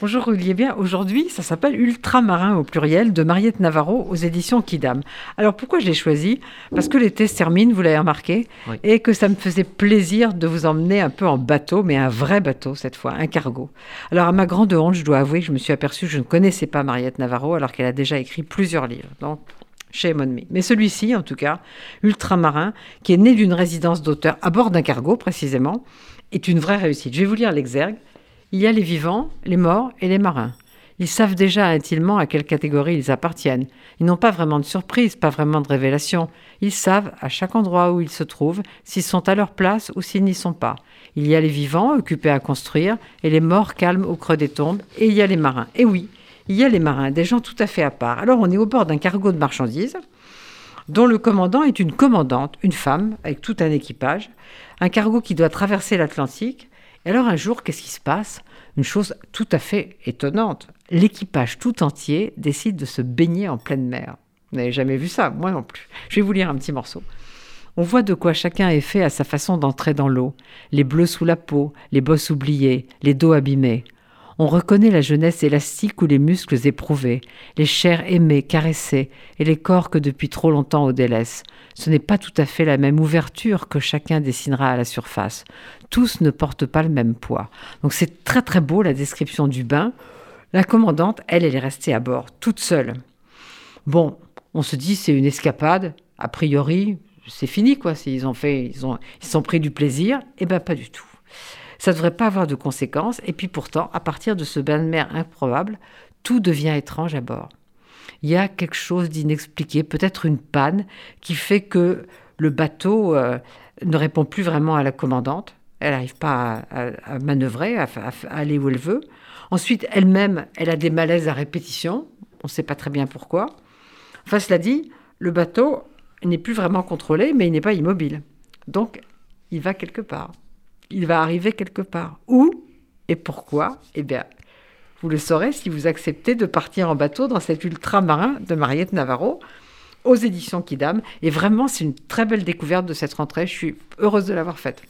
Bonjour Olivier bien. Aujourd'hui, ça s'appelle Ultramarin au pluriel de Mariette Navarro aux éditions Kidam. Alors pourquoi je l'ai choisi? Parce que l'été se termine, vous l'avez remarqué, et que ça me faisait plaisir de vous emmener un peu en bateau, mais un vrai bateau cette fois, un cargo. Alors à ma grande honte, je dois avouer que je me suis aperçue que je ne connaissais pas Mariette Navarro alors qu'elle a déjà écrit plusieurs livres. Donc chez on Mais celui-ci, en tout cas, Ultramarin, qui est né d'une résidence d'auteur à bord d'un cargo précisément, est une vraie réussite. Je vais vous lire l'exergue. Il y a les vivants, les morts et les marins. Ils savent déjà intimement à quelle catégorie ils appartiennent. Ils n'ont pas vraiment de surprise, pas vraiment de révélation. Ils savent, à chaque endroit où ils se trouvent, s'ils sont à leur place ou s'ils n'y sont pas. Il y a les vivants, occupés à construire, et les morts calmes au creux des tombes, et il y a les marins. Et oui, il y a les marins, des gens tout à fait à part. Alors on est au bord d'un cargo de marchandises, dont le commandant est une commandante, une femme, avec tout un équipage, un cargo qui doit traverser l'Atlantique, et alors un jour, qu'est-ce qui se passe? Une chose tout à fait étonnante. L'équipage tout entier décide de se baigner en pleine mer. Vous n'avez jamais vu ça? Moi non plus. Je vais vous lire un petit morceau. On voit de quoi chacun est fait à sa façon d'entrer dans l'eau. Les bleus sous la peau, les bosses oubliées, les dos abîmés. On reconnaît la jeunesse élastique ou les muscles éprouvés, les chairs aimées, caressées, et les corps que depuis trop longtemps on délaisse. Ce n'est pas tout à fait la même ouverture que chacun dessinera à la surface. Tous ne portent pas le même poids. Donc c'est très très beau la description du bain. La commandante, elle, elle est restée à bord, toute seule. Bon, on se dit c'est une escapade. A priori, c'est fini quoi. Ils ont fait, ils ont, ils sont pris du plaisir. Eh ben pas du tout. Ça ne devrait pas avoir de conséquences. Et puis pourtant, à partir de ce bain de mer improbable, tout devient étrange à bord. Il y a quelque chose d'inexpliqué, peut-être une panne qui fait que le bateau euh, ne répond plus vraiment à la commandante. Elle n'arrive pas à, manœuvrer, à, aller où elle veut. Ensuite, elle-même, elle a des malaises à répétition. On ne sait pas très bien pourquoi. Enfin, cela dit, le bateau n'est plus vraiment contrôlé, mais il n'est pas immobile. Donc, il va quelque part il va arriver quelque part. Où et pourquoi? Eh bien, vous le saurez si vous acceptez de partir en bateau dans cet ultramarin de Mariette Navarro aux éditions Kidam. Et vraiment, c'est une très belle découverte de cette rentrée. Je suis heureuse de l'avoir faite.